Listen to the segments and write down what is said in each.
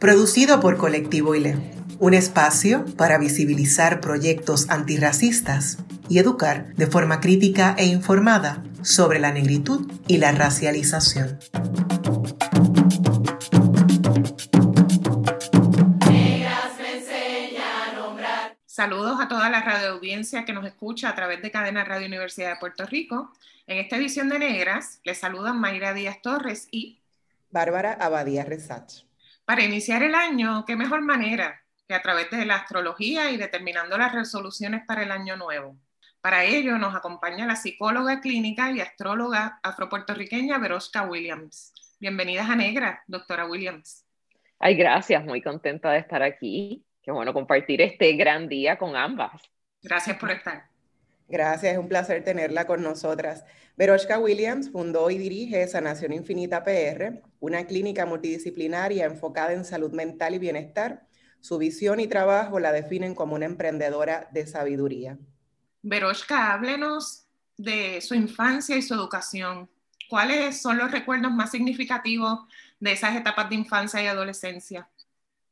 producido por Colectivo ILE, un espacio para visibilizar proyectos antirracistas y educar de forma crítica e informada sobre la negritud y la racialización. Saludos a toda la radio audiencia que nos escucha a través de Cadena Radio Universidad de Puerto Rico. En esta edición de Negras les saludan Mayra Díaz Torres y Bárbara Abadía Resach. Para iniciar el año, qué mejor manera que a través de la astrología y determinando las resoluciones para el año nuevo. Para ello nos acompaña la psicóloga clínica y astróloga afropuertorriqueña Veroska Williams. Bienvenidas a Negra, doctora Williams. Ay, gracias, muy contenta de estar aquí. Qué bueno compartir este gran día con ambas. Gracias por estar. Gracias, es un placer tenerla con nosotras. Veroshka Williams fundó y dirige Sanación Infinita PR, una clínica multidisciplinaria enfocada en salud mental y bienestar. Su visión y trabajo la definen como una emprendedora de sabiduría. Veroshka, háblenos de su infancia y su educación. ¿Cuáles son los recuerdos más significativos de esas etapas de infancia y adolescencia?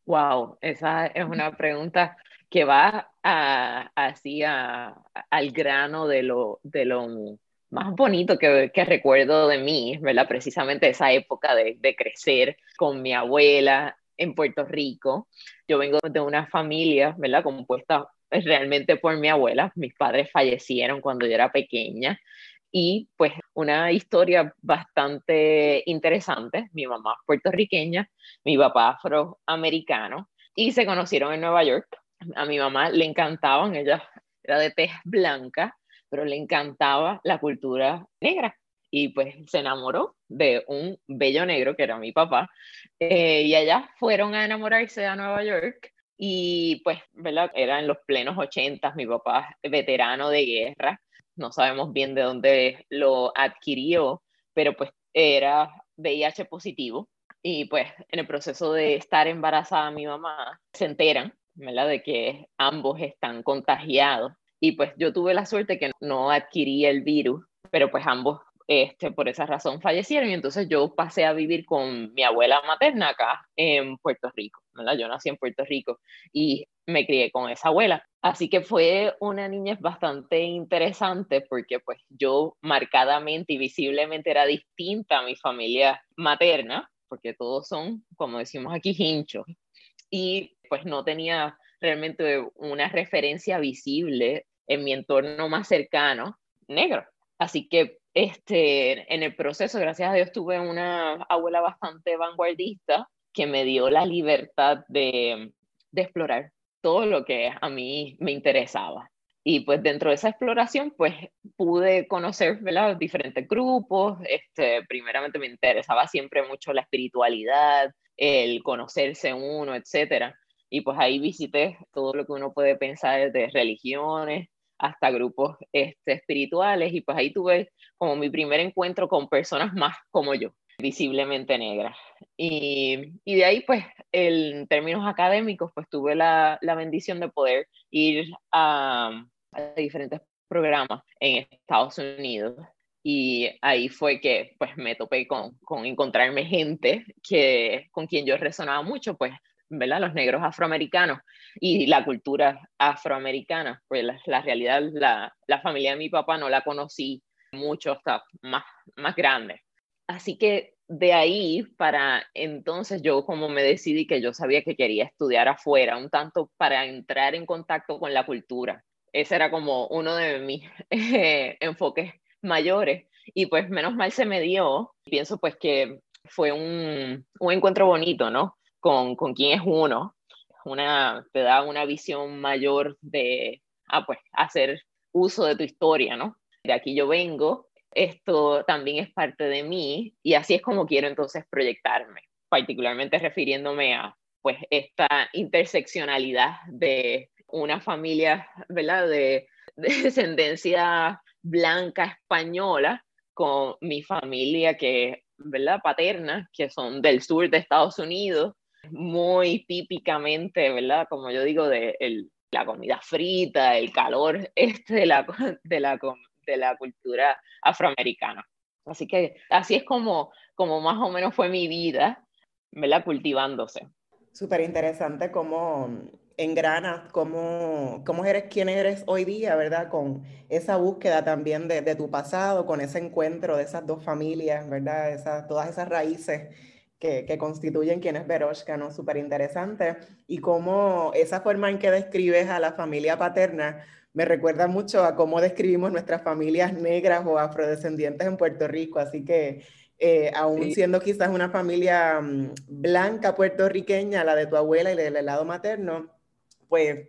Wow, esa es una pregunta que va así al grano de lo, de lo más bonito que, recuerdo de mí, ¿verdad? Precisamente esa época de, de, crecer con mi abuela en Puerto Rico. Yo vengo de una familia, ¿verdad? Compuesta realmente por mi abuela. Mis padres fallecieron cuando yo era pequeña. Y pues una historia bastante interesante. Mi mamá puertorriqueña, mi papá afroamericano. Y se conocieron en Nueva York a mi mamá le encantaban, ella era de tez blanca, pero le encantaba la cultura negra. Y pues se enamoró de un bello negro que era mi papá. Eh, y allá fueron a enamorarse a Nueva York. Y pues, ¿verdad? Era en los plenos ochentas, mi papá veterano de guerra. No sabemos bien de dónde lo adquirió, pero pues era VIH positivo. Y pues en el proceso de estar embarazada mi mamá, se enteran de que ambos están contagiados. Y pues yo tuve la suerte que no adquirí el virus, pero pues ambos este, por esa razón fallecieron y entonces yo pasé a vivir con mi abuela materna acá en Puerto Rico, ¿verdad? Yo nací en Puerto Rico y me crié con esa abuela. Así que fue una niñez bastante interesante porque pues yo marcadamente y visiblemente era distinta a mi familia materna, porque todos son, como decimos aquí, hinchos y pues no tenía realmente una referencia visible en mi entorno más cercano negro. Así que este, en el proceso, gracias a Dios, tuve una abuela bastante vanguardista que me dio la libertad de, explorar todo lo que a mí me interesaba. Y pues dentro de esa exploración, pues pude conocer diferentes grupos. Este, primeramente me interesaba siempre mucho la espiritualidad, el conocerse uno, etcétera. Y pues ahí visité todo lo que uno puede pensar de religiones hasta grupos este, espirituales y pues ahí tuve como mi primer encuentro con personas más como yo, visiblemente negras. Y, y de ahí pues en términos académicos pues tuve la, la bendición de poder ir a, a diferentes programas en Estados Unidos y ahí fue que pues me topé con, con encontrarme gente que, con quien yo resonaba mucho, pues, ¿verdad? Los negros afroamericanos y la cultura afroamericana, pues la, realidad, la, la, familia de mi papá no la conocí mucho hasta más, más grande. Así que de ahí para entonces yo como me decidí que yo sabía que quería estudiar afuera, un tanto para entrar en contacto con la cultura. Ese era como uno de mis eh, enfoques mayores y pues menos mal se me dio. Pienso pues que fue un, un encuentro bonito, ¿no? Con, con quién es uno. Una, te da una visión mayor de, ah, pues, hacer uso de tu historia, ¿no? De aquí yo vengo, esto también es parte de mí y así es como quiero entonces proyectarme, particularmente refiriéndome a pues esta interseccionalidad de una familia, ¿verdad? De, descendencia blanca española con mi familia que, ¿verdad? Paterna, que son del sur de Estados Unidos, muy típicamente, ¿verdad? Como yo digo, de la comida frita, el calor este de la, de la, de la cultura afroamericana. Así que así es como, como más o menos fue mi vida, ¿verdad? Cultivándose. Súper interesante cómo engranas, cómo, cómo eres quien eres hoy día, ¿verdad? Con esa búsqueda también de, de tu pasado, con ese encuentro de esas dos familias, ¿verdad? Esas, todas esas raíces que, que, constituyen quién es Veroshka, ¿no? Súper interesante. Y cómo esa forma en que describes a la familia paterna me recuerda mucho a cómo describimos nuestras familias negras o afrodescendientes en Puerto Rico. Así que eh, aún siendo quizás una familia mm, blanca puertorriqueña, la de tu abuela y del lado materno, pues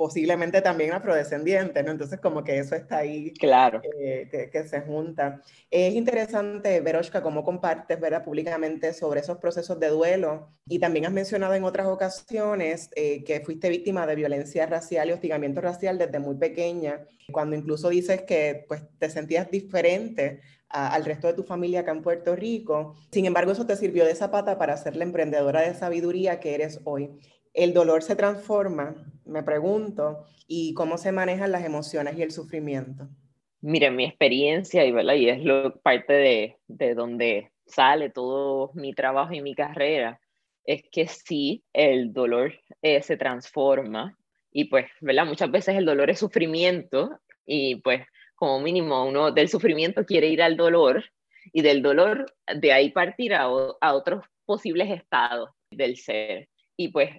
posiblemente también afrodescendiente, ¿no? Entonces como que eso está ahí, claro. Eh, que, se junta. Es interesante, Veroshka, cómo compartes, ¿verdad?, públicamente sobre esos procesos de duelo y también has mencionado en otras ocasiones eh, que fuiste víctima de violencia racial y hostigamiento racial desde muy pequeña, cuando incluso dices que pues te sentías diferente al resto de tu familia acá en Puerto Rico. Sin embargo, eso te sirvió de zapata para ser la emprendedora de sabiduría que eres hoy. El dolor se transforma, me pregunto, y cómo se manejan las emociones y el sufrimiento. Mire, mi experiencia y, ¿verdad? y es lo, parte de, de donde sale todo mi trabajo y mi carrera, es que sí, el dolor eh, se transforma y pues, ¿verdad? Muchas veces el dolor es sufrimiento y pues como mínimo uno del sufrimiento quiere ir al dolor y del dolor de ahí partir a otros posibles estados del ser. Y pues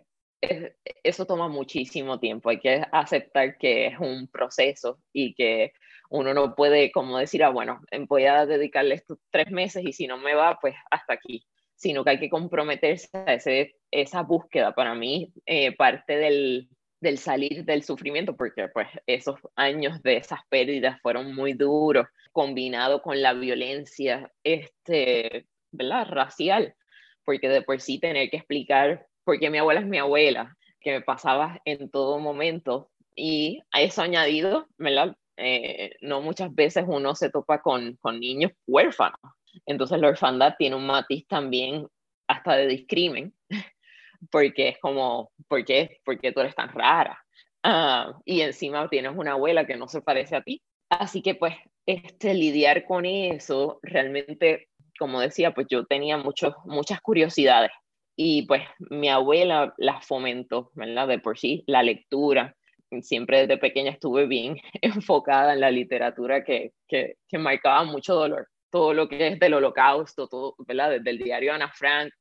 eso toma muchísimo tiempo, hay que aceptar que es un proceso y que uno no puede como decir, ah, bueno, voy a dedicarle estos tres meses y si no me va, pues hasta aquí, sino que hay que comprometerse a esa búsqueda. Para mí, eh, parte del, del salir del sufrimiento, porque pues esos años de esas pérdidas fueron muy duros, combinado con la violencia este, ¿verdad? racial, porque de por sí tener que explicar por qué mi abuela es mi abuela, que me pasaba en todo momento, y a eso añadido, ¿verdad? Eh, no muchas veces uno se topa con, con niños huérfanos, entonces la orfandad tiene un matiz también hasta de discrimen, porque es como, ¿por qué, ¿Por qué tú eres tan rara? Ah, y encima tienes una abuela que no se parece a ti. Así que pues este, lidiar con eso, realmente, como decía, pues yo tenía muchas curiosidades y pues mi abuela las fomentó, ¿verdad? De por sí, la lectura. Siempre desde pequeña estuve bien enfocada en la literatura que, que, que marcaba mucho dolor. Todo lo que es del holocausto, todo, ¿verdad? Desde el diario Ana Frank.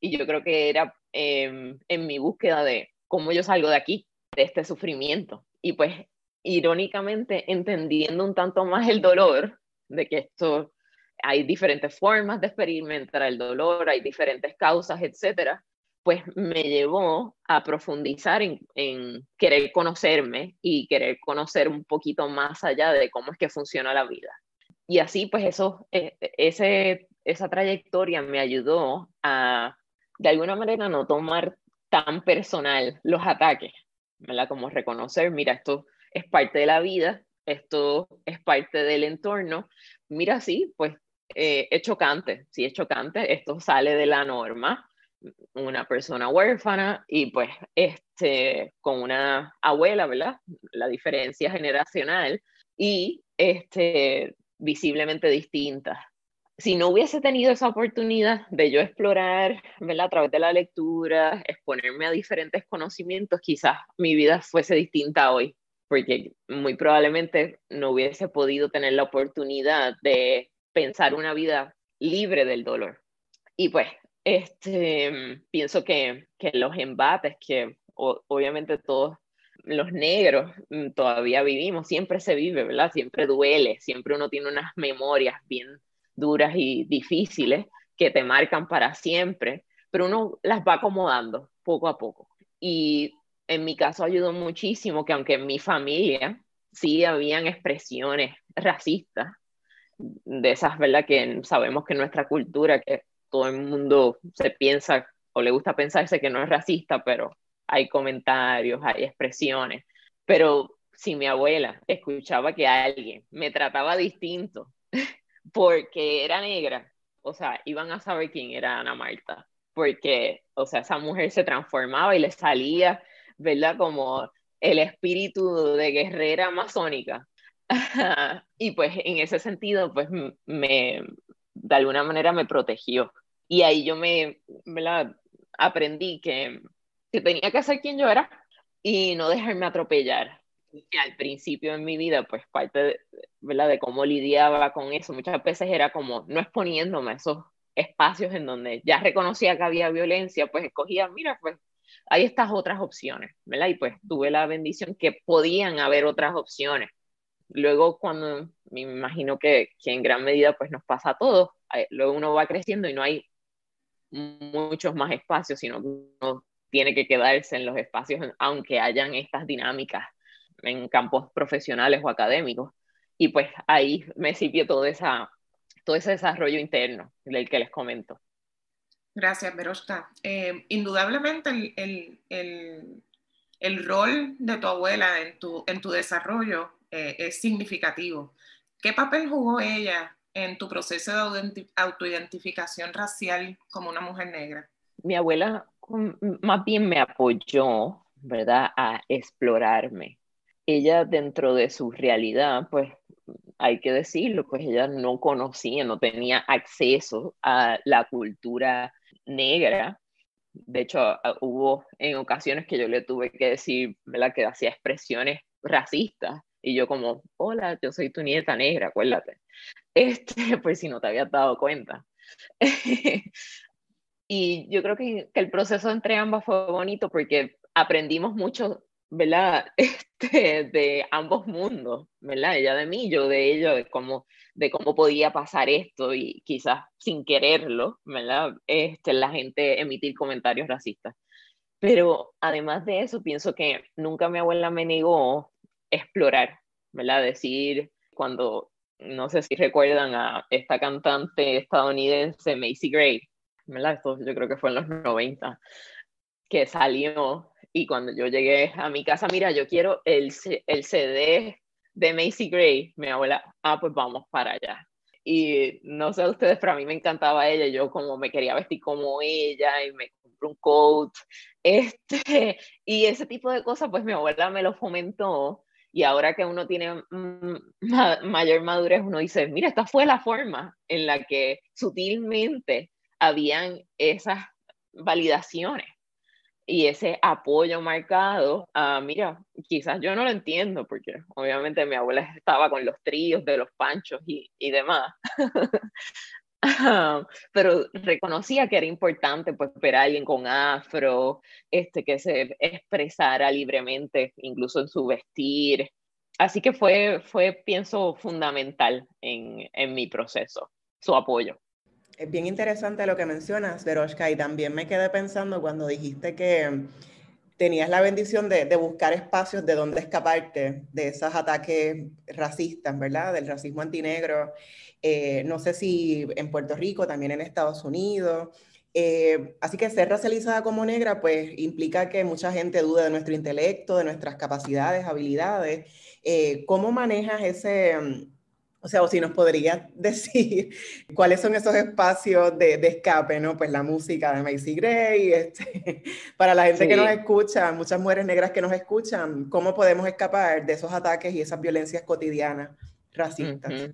Y yo creo que era Em, en mi búsqueda de cómo yo salgo de aquí, de este sufrimiento. Y pues, irónicamente, entendiendo un tanto más el dolor, de que esto hay diferentes formas de experimentar el dolor, hay diferentes causas, etcétera, pues me llevó a profundizar en, querer conocerme y querer conocer un poquito más allá de cómo es que funciona la vida. Y así, pues eso, e, e, ese, esa trayectoria me ayudó a de alguna manera no tomar tan personal los ataques, ¿verdad? Como reconocer, mira, esto es parte de la vida, esto es parte del entorno, mira, sí, pues eh, es chocante, sí es chocante, esto sale de la norma, una persona huérfana y pues este, con una abuela, ¿verdad? La diferencia generacional y este, visiblemente distinta si no hubiese tenido esa oportunidad de yo explorar, ¿verdad? A través de la lectura, exponerme a diferentes conocimientos, quizás mi vida fuese distinta hoy, porque muy probablemente no hubiese podido tener la oportunidad de pensar una vida libre del dolor. Y pues, este, pienso que, que los embates que obviamente todos los negros mm, todavía vivimos, siempre se vive, ¿verdad? Siempre duele, siempre uno tiene unas memorias bien duras y difíciles que te marcan para siempre, pero uno las va acomodando poco a poco. Y en mi caso ayudó muchísimo que aunque en mi familia sí habían expresiones racistas, de esas, ¿verdad? Que sabemos que nuestra cultura, que todo el mundo se piensa o le gusta pensarse que no es racista, pero hay comentarios, hay expresiones. Pero si mi abuela escuchaba que alguien me trataba distinto porque era negra, o sea, iban a saber quién era Ana Marta, porque, o sea, esa mujer se transformaba y le salía, ¿verdad? Como el espíritu de guerrera amazónica. y pues en ese sentido, pues me, de alguna manera me protegió. Y ahí yo me, ¿verdad? Aprendí que, que tenía que ser quien yo era y no dejarme atropellar. Y al principio en mi vida, pues parte de, ¿verdad? de cómo lidiaba con eso, muchas veces era como no exponiéndome a esos espacios en donde ya reconocía que había violencia, pues escogía, mira, pues hay estas otras opciones, ¿verdad? Y pues tuve la bendición que podían haber otras opciones. Luego cuando me imagino que, que en gran medida pues nos pasa a todos, luego uno va creciendo y no hay muchos más espacios, sino que uno tiene que quedarse en los espacios, aunque hayan estas dinámicas en campos profesionales o académicos. Y pues ahí me sirvió todo, esa, todo ese desarrollo interno del que les comento. Gracias, Veroska. Eh, indudablemente el, el, el, rol de tu abuela en tu, en tu desarrollo eh, es significativo. ¿Qué papel jugó ella en tu proceso de autoidentificación racial como una mujer negra? Mi abuela más bien me apoyó, ¿verdad?, a explorarme. Ella dentro de su realidad, pues hay que decirlo, pues ella no conocía, no tenía acceso a la cultura negra. De hecho, hubo en ocasiones que yo le tuve que decir, ¿verdad?, que hacía expresiones racistas. Y yo como, hola, yo soy tu nieta negra, acuérdate. Este, pues si no te habías dado cuenta. y yo creo que, que, el proceso entre ambas fue bonito porque aprendimos mucho, ¿verdad? Este, de ambos mundos, ¿verdad? Ella de mí, yo de ella, de cómo, de cómo podía pasar esto y quizás sin quererlo, ¿verdad? Este, la gente emitir comentarios racistas. Pero además de eso, pienso que nunca mi abuela me negó explorar, ¿verdad? Decir, cuando no sé si recuerdan a esta cantante estadounidense Macy Gray, ¿verdad? Esto yo creo que fue en los 90, que salió y cuando yo llegué a mi casa, mira, yo quiero el, el CD de Macy Gray, mi abuela, ah, pues vamos para allá. Y no sé ustedes, pero a mí me encantaba ella, yo como me quería vestir como ella y me compré un coat, este, y ese tipo de cosas, pues mi abuela me lo fomentó y ahora que uno tiene mayor madurez, uno dice, mira, esta fue la forma en la que sutilmente habían esas validaciones y ese apoyo marcado. mira, quizás yo no lo entiendo, porque obviamente mi abuela estaba con los tríos de los panchos y, y demás. pero reconocía que era importante pues ver a alguien con afro, este, que se expresara libremente, incluso en su vestir. Así que fue, fue pienso, fundamental en, en mi proceso, su apoyo. Es bien interesante lo que mencionas, Veroshka, y también me quedé pensando cuando dijiste que tenías la bendición de, buscar espacios de donde escaparte de esos ataques racistas, ¿verdad? Del racismo antinegro. Eh, no sé si en Puerto Rico, también en Estados Unidos. Eh, así que ser racializada como negra, pues implica que mucha gente dude de nuestro intelecto, de nuestras capacidades, habilidades. Eh, ¿Cómo manejas ese, o sea, o si nos podrías decir cuáles son esos espacios de, de, escape, ¿no? Pues la música de Macy Gray, este, para la gente que nos escucha, muchas mujeres negras que nos escuchan, ¿cómo podemos escapar de esos ataques y esas violencias cotidianas racistas?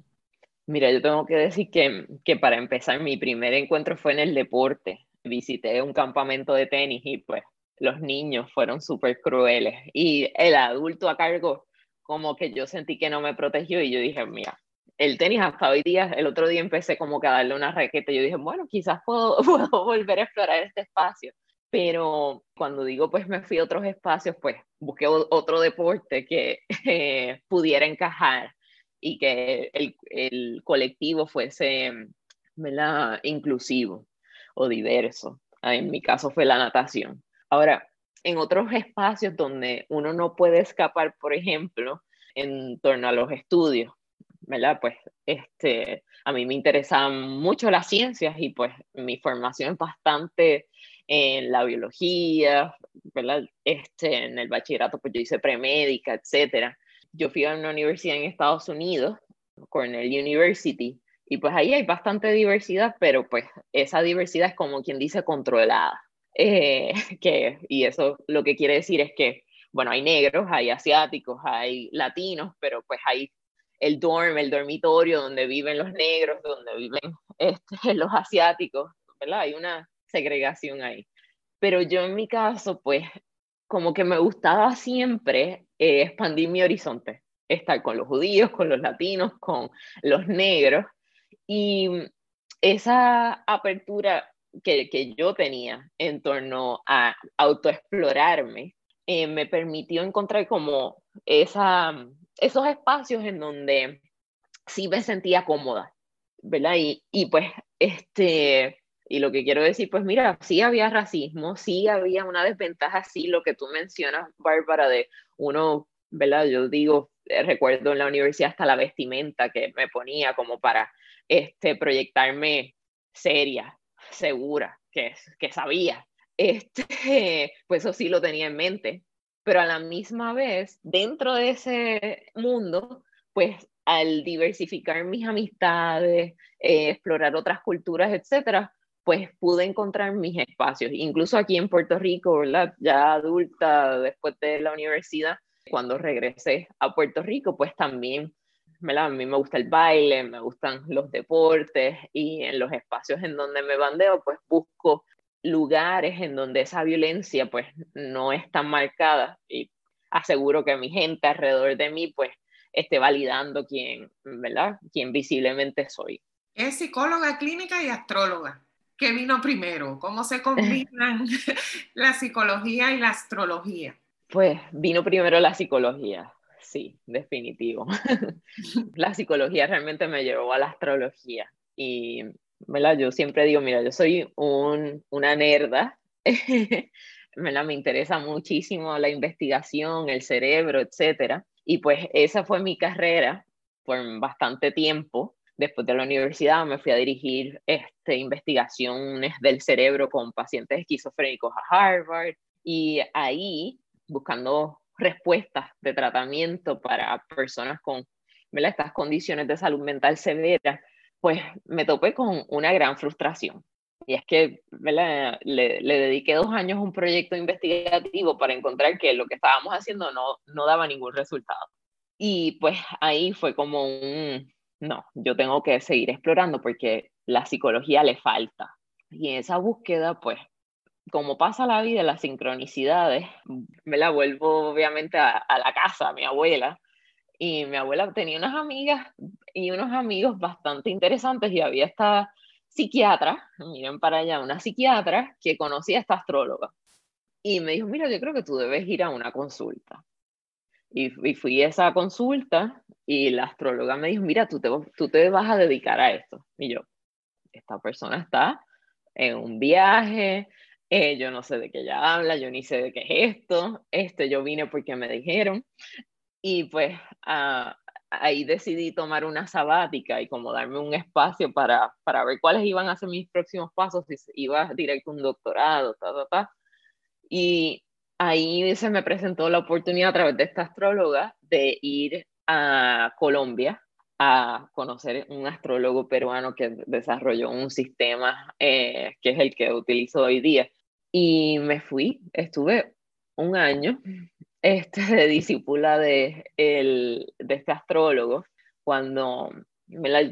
Mira, yo tengo que decir que, que para empezar, mi primer encuentro fue en el deporte. Visité un campamento de tenis y pues los niños fueron súper crueles y el adulto a cargo como que yo sentí que no me protegió y yo dije, mira, el tenis hasta hoy día, el otro día empecé como que a darle una raqueta yo dije, bueno, quizás puedo, puedo volver a explorar este espacio. Pero cuando digo, pues me fui a otros espacios, pues busqué otro deporte que eh, pudiera encajar y que el, el colectivo fuese ¿verdad? inclusivo o diverso. Ah, en mi caso fue la natación. Ahora, en otros espacios donde uno no puede escapar, por ejemplo, en torno a los estudios, ¿verdad? Pues este, a mí me interesan mucho las ciencias y pues mi formación es bastante en la biología, ¿verdad? Este, en el bachillerato, pues yo hice premédica, etcétera. Yo fui a una universidad en Estados Unidos, Cornell University, y pues ahí hay bastante diversidad, pero pues esa diversidad es como quien dice controlada. Eh, que, y eso lo que quiere decir es que, bueno, hay negros, hay asiáticos, hay latinos, pero pues hay el dorm, el dormitorio donde viven los negros, donde viven este, los asiáticos, ¿verdad? Hay una segregación ahí. Pero yo en mi caso, pues, como que me gustaba siempre eh, expandir mi horizonte, estar con los judíos, con los latinos, con los negros. Y esa apertura que, que yo tenía en torno a autoexplorarme eh, me permitió encontrar como esa, esos espacios en donde sí me sentía cómoda, ¿verdad? Y, y pues, este, y lo que quiero decir, pues mira, sí había racismo, sí había una desventaja, sí, lo que tú mencionas, Bárbara, de uno, ¿verdad? Yo digo, eh, recuerdo en la universidad hasta la vestimenta que me ponía como para este, proyectarme seria, segura, que, que sabía. Este, pues eso sí lo tenía en mente, pero a la misma vez, dentro de ese mundo, pues al diversificar mis amistades, eh, explorar otras culturas, etcétera, pues pude encontrar mis espacios. Incluso aquí en Puerto Rico, ¿verdad? Ya adulta, después de la universidad, cuando regresé a Puerto Rico, pues también, ¿verdad? A mí me gusta el baile, me gustan los deportes y en los espacios en donde me bandeo, pues busco lugares en donde esa violencia pues no es tan marcada y aseguro que mi gente alrededor de mí pues esté validando quién, ¿verdad? Quién visiblemente soy. Es psicóloga clínica y astróloga. ¿Qué vino primero? ¿Cómo se combinan la psicología y la astrología? Pues vino primero la psicología, sí, definitivo. la psicología realmente me llevó a la astrología y yo siempre digo, mira, yo soy un, una nerda, me interesa muchísimo la investigación, el cerebro, etcétera. Y pues esa fue mi carrera por bastante tiempo. Después de la universidad me fui a dirigir este, investigaciones del cerebro con pacientes esquizofrénicos a Harvard. Y ahí buscando respuestas de tratamiento para personas con estas condiciones de salud mental severas pues me topé con una gran frustración. Y es que le, le, dediqué dos años a un proyecto investigativo para encontrar que lo que estábamos haciendo no, no daba ningún resultado. Y pues ahí fue como un, no, yo tengo que seguir explorando porque la psicología le falta. Y en esa búsqueda, pues, como pasa la vida, las sincronicidades, me la vuelvo obviamente a, a la casa, a mi abuela, y mi abuela tenía unas amigas y unos amigos bastante interesantes y había esta psiquiatra, miren para allá, una psiquiatra que conocía a esta astróloga. Y me dijo, mira, yo creo que tú debes ir a una consulta. Y, fui a esa consulta y la astróloga me dijo, mira, tú te, tú te vas a dedicar a esto. Y yo, esta persona está en un viaje, eh, yo no sé de qué ella habla, yo ni sé de qué es esto, este, yo vine porque me dijeron. Y pues ah, ahí decidí tomar una sabática y como darme un espacio para, para ver cuáles iban a ser mis próximos pasos, si iba directo a un doctorado, ta, ta, ta. Y ahí se me presentó la oportunidad a través de esta astróloga de ir a Colombia a conocer un astrólogo peruano que desarrolló un sistema eh, que es el que utilizo hoy día. Y me fui, estuve un año este, de discípula de, el, de este astrólogo, cuando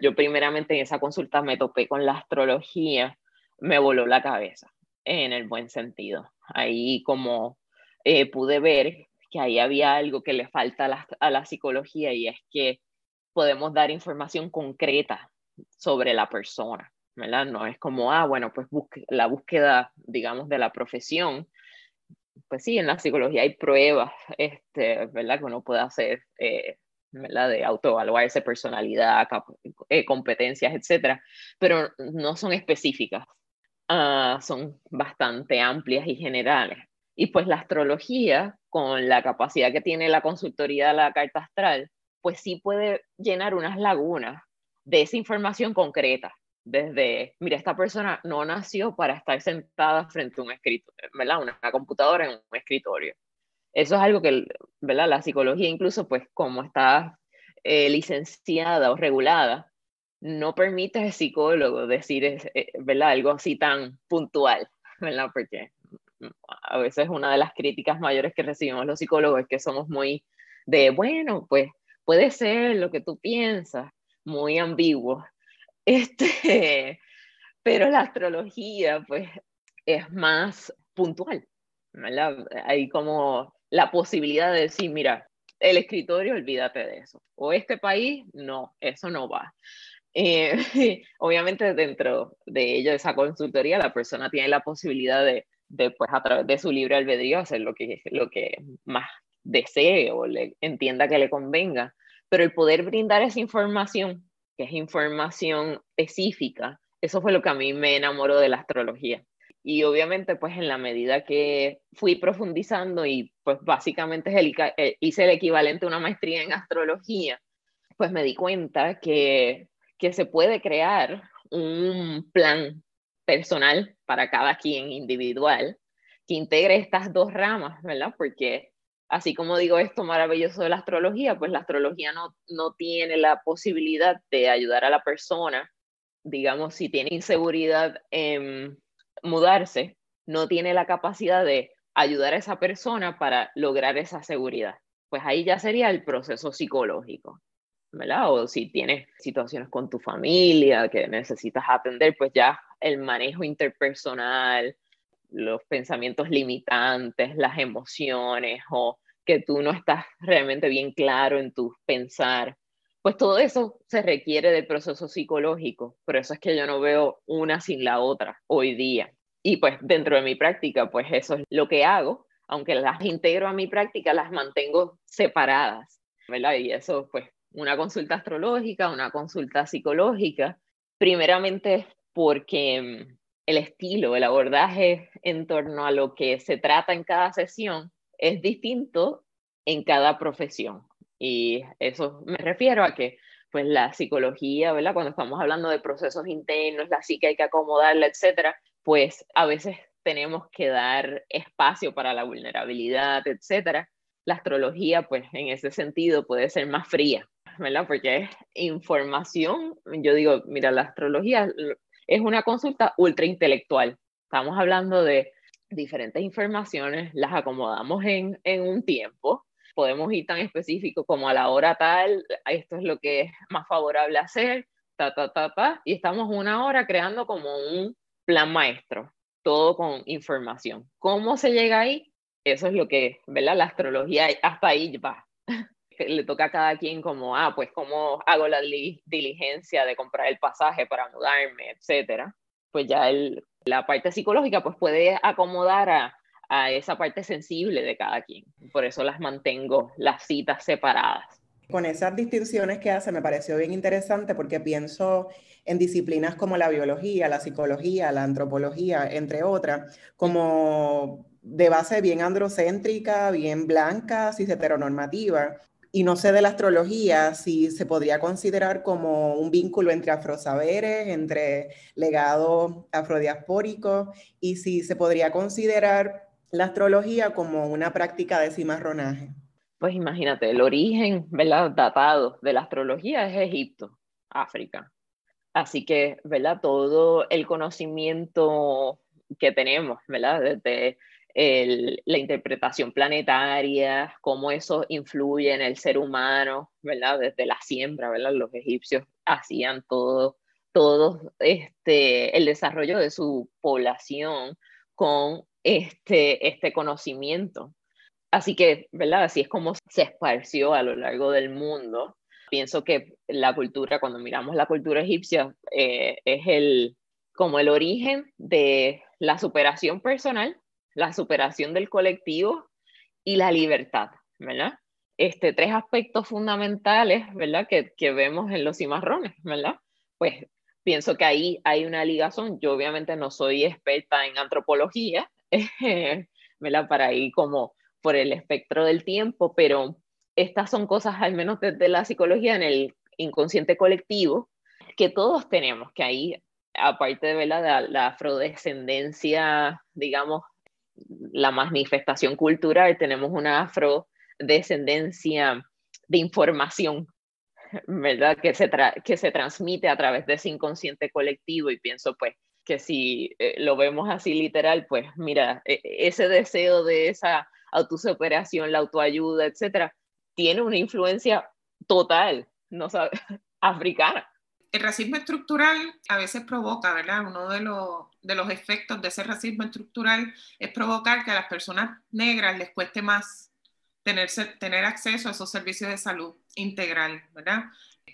yo primeramente en esa consulta me topé con la astrología, me voló la cabeza, en el buen sentido. Ahí como eh, pude ver que ahí había algo que le falta a la, a la psicología y es que podemos dar información concreta sobre la persona, ¿verdad? No es como, ah, bueno, pues la búsqueda, digamos, de la profesión, pues sí, en la psicología hay pruebas, este, ¿verdad? Que uno puede hacer, eh, ¿verdad? De autoevaluarse personalidad, eh, competencias, etcétera, pero no son específicas, ah, son bastante amplias y generales. Y pues la astrología, con la capacidad que tiene la consultoría de la carta astral, pues sí puede llenar unas lagunas de esa información concreta, desde, mira, esta persona no nació para estar sentada frente a un escritorio, ¿verdad? Una, computadora en un escritorio. Eso es algo que, ¿verdad? La psicología incluso, pues como está eh, licenciada o regulada, no permite al psicólogo decir, eh, ¿verdad? Algo así tan puntual, ¿verdad? Porque a veces una de las críticas mayores que recibimos los psicólogos es que somos muy de, bueno, pues puede ser lo que tú piensas, muy ambiguo. Este, pero la astrología, pues, es más puntual, ¿verdad? Hay como la posibilidad de decir, mira, el escritorio, olvídate de eso. O este país, no, eso no va. Eh, obviamente dentro de ello, esa consultoría, la persona tiene la posibilidad de, de, pues, a través de su libre albedrío, hacer lo que, lo que más desee o le entienda que le convenga. Pero el poder brindar esa información, que es información específica, eso fue lo que a mí me enamoró de la astrología. Y obviamente, pues en la medida que fui profundizando y pues básicamente eh, hice el equivalente a una maestría en astrología, pues me di cuenta que, que se puede crear un plan personal para cada quien individual que integre estas dos ramas, ¿verdad? Porque así como digo esto maravilloso de la astrología, pues la astrología no, no tiene la posibilidad de ayudar a la persona, digamos, si tiene inseguridad en mudarse, no tiene la capacidad de ayudar a esa persona para lograr esa seguridad. Pues ahí ya sería el proceso psicológico, ¿verdad? O si tienes situaciones con tu familia que necesitas atender, pues ya el manejo interpersonal, los pensamientos limitantes, las emociones o que tú no estás realmente bien claro en tu pensar, pues todo eso se requiere del proceso psicológico. Por eso es que yo no veo una sin la otra hoy día. Y pues dentro de mi práctica, pues eso es lo que hago, aunque las integro a mi práctica, las mantengo separadas, ¿verdad? Y eso, pues, una consulta astrológica, una consulta psicológica, primeramente porque mm, el estilo, el abordaje en torno a lo que se trata en cada sesión es distinto en cada profesión. Y eso me refiero a que pues la psicología, ¿verdad? Cuando estamos hablando de procesos internos, la psique hay que acomodarla, etcétera, pues a veces tenemos que dar espacio para la vulnerabilidad, etcétera. La astrología, pues en ese sentido puede ser más fría, ¿verdad? Porque es información. Yo digo, mira, la astrología es una consulta ultra intelectual. Estamos hablando de diferentes informaciones, las acomodamos en, en un tiempo podemos ir tan específico como a la hora tal, esto es lo que es más favorable hacer, ta, ta, ta, ta, y estamos una hora creando como un plan maestro, todo con información. ¿Cómo se llega ahí? Eso es lo que, ¿verdad? La astrología hasta ahí va. Le toca a cada quien como, ah, pues cómo hago la diligencia de comprar el pasaje para mudarme, etcétera. Pues ya el, la parte psicológica pues puede acomodar a, a esa parte sensible de cada quien. Por eso las mantengo las citas separadas. Con esas distinciones que hace me pareció bien interesante porque pienso en disciplinas como la biología, la psicología, la antropología, entre otras, como de base bien androcéntrica, bien blanca, cis heteronormativa. Y no sé de la astrología si se podría considerar como un vínculo entre afrosaberes, entre legado afrodiaspórico, y si se podría considerar la astrología como una práctica de cimarronaje? Pues imagínate, el origen, ¿verdad? Datado de la astrología es Egipto, África. Así que, ¿verdad? Todo el conocimiento que tenemos, ¿verdad? Desde la interpretación planetaria, cómo eso influye en el ser humano, ¿verdad? Desde la siembra, ¿verdad? Los egipcios hacían todo, todo este, el desarrollo de su población con este, este conocimiento. Así que, ¿verdad? Así es como se esparció a lo largo del mundo. Pienso que la cultura, cuando miramos la cultura egipcia, eh, es el, como el origen de la superación personal, la superación del colectivo y la libertad, ¿verdad? Este, tres aspectos fundamentales, ¿verdad? Que, que vemos en los cimarrones, ¿verdad? Pues pienso que ahí hay una ligación. Yo obviamente no soy experta en antropología, Para ir como por el espectro del tiempo, pero estas son cosas, al menos desde la psicología, en el inconsciente colectivo, que todos tenemos, que ahí aparte de la, la afrodescendencia, digamos, la manifestación cultural, tenemos una afrodescendencia de información, ¿verdad? Que se, que se transmite a través de ese inconsciente colectivo y pienso pues que si eh, lo vemos así literal, pues mira, e, ese deseo de esa autosuperación, la autoayuda, etcétera, tiene una influencia total, no sabe, africana. El racismo estructural a veces provoca, ¿verdad? Uno de los, de los efectos de ese racismo estructural es provocar que a las personas negras les cueste más tener, tener acceso a esos servicios de salud integral, ¿verdad?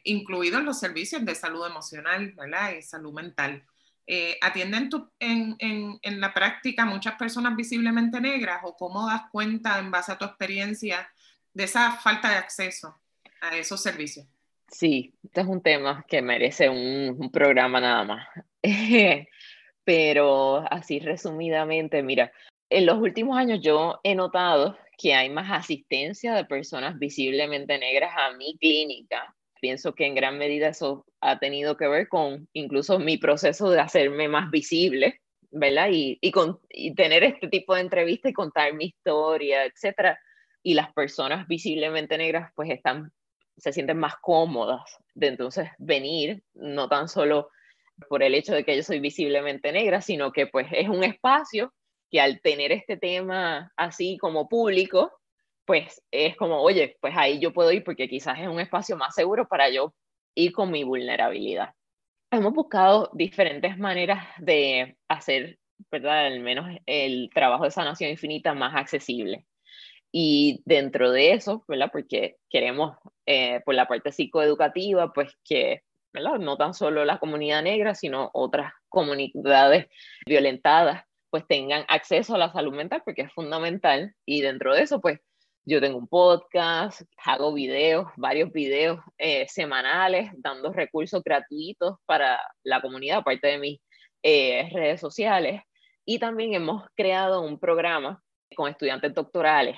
Incluidos los servicios de salud emocional, ¿verdad? Y salud mental. Eh, ¿Atienden en, en, en, la práctica muchas personas visiblemente negras o cómo das cuenta en base a tu experiencia de esa falta de acceso a esos servicios? Sí, este es un tema que merece un, programa nada más. Pero así resumidamente, mira, en los últimos años yo he notado que hay más asistencia de personas visiblemente negras a mi clínica. Pienso que en gran medida eso ha tenido que ver con incluso mi proceso de hacerme más visible, ¿verdad? Y, y, con, y tener este tipo de entrevista y contar mi historia, etcétera. Y las personas visiblemente negras pues están, se sienten más cómodas de entonces venir, no tan solo por el hecho de que yo soy visiblemente negra, sino que pues es un espacio que al tener este tema así como público, pues es como, oye, pues ahí yo puedo ir porque quizás es un espacio más seguro para yo ir con mi vulnerabilidad. Hemos buscado diferentes maneras de hacer, ¿verdad? Al menos el trabajo de sanación infinita más accesible. Y dentro de eso, ¿verdad? Porque queremos, eh, por la parte psicoeducativa, pues que, ¿verdad? No tan solo la comunidad negra, sino otras comunidades violentadas, pues tengan acceso a la salud mental, porque es fundamental. Y dentro de eso, pues yo tengo un podcast, hago videos, varios videos eh, semanales, dando recursos gratuitos para la comunidad, aparte de mis eh, redes sociales. Y también hemos creado un programa con estudiantes doctorales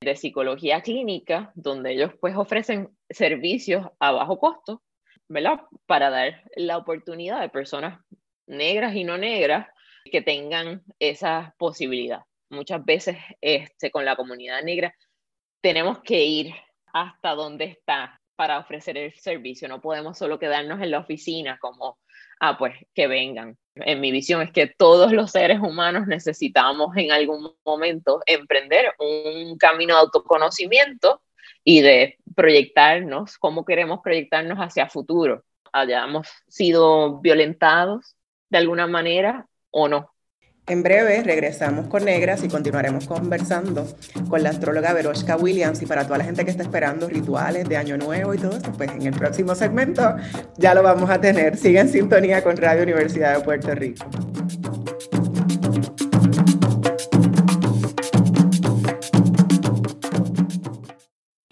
de psicología clínica, donde ellos pues ofrecen servicios a bajo costo, ¿verdad? Para dar la oportunidad de personas negras y no negras que tengan esa posibilidad. Muchas veces este, con la comunidad negra tenemos que ir hasta donde está para ofrecer el servicio. No podemos solo quedarnos en la oficina como, ah, pues que vengan. En mi visión es que todos los seres humanos necesitamos en algún momento emprender un camino de autoconocimiento y de proyectarnos, cómo queremos proyectarnos hacia futuro. Hayamos sido violentados de alguna manera o no. En breve regresamos con Negras y continuaremos conversando con la astróloga Veroshka Williams y para toda la gente que está esperando rituales de Año Nuevo y todo eso, pues en el próximo segmento ya lo vamos a tener. Sigue en sintonía con Radio Universidad de Puerto Rico.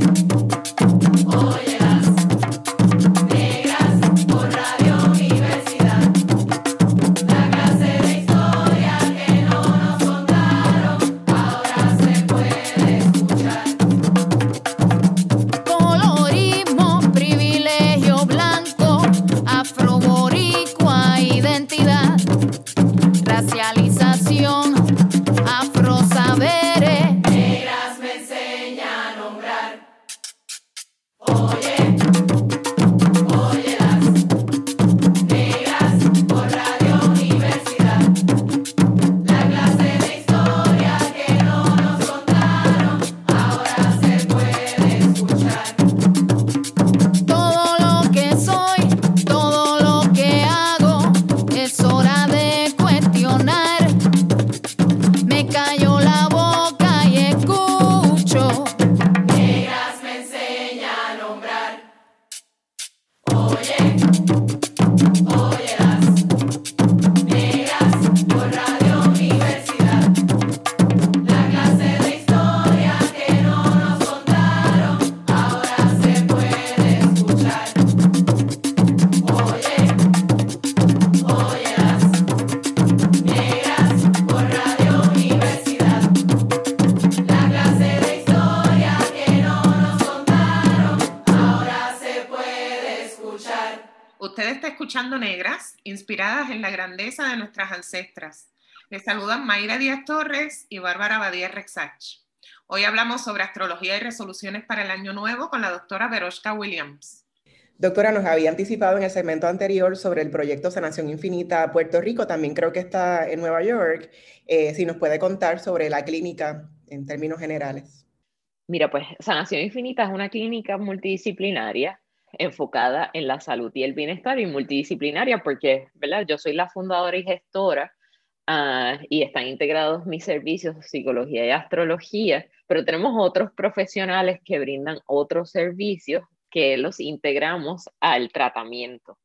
you inspiradas en la grandeza de nuestras ancestras. Les saludan Mayra Díaz Torres y Bárbara Badía Rexach. Hoy hablamos sobre astrología y resoluciones para el año nuevo con la doctora Veroshka Williams. Doctora, nos había anticipado en el segmento anterior sobre el proyecto Sanación Infinita Puerto Rico, también creo que está en Nueva York. Eh, si nos puede contar sobre la clínica en términos generales. Mira, pues Sanación Infinita es una clínica multidisciplinaria enfocada en la salud y el bienestar y multidisciplinaria porque, ¿verdad? Yo soy la fundadora y gestora uh, y están integrados mis servicios psicología y astrología, pero tenemos otros profesionales que brindan otros servicios que los integramos al tratamiento.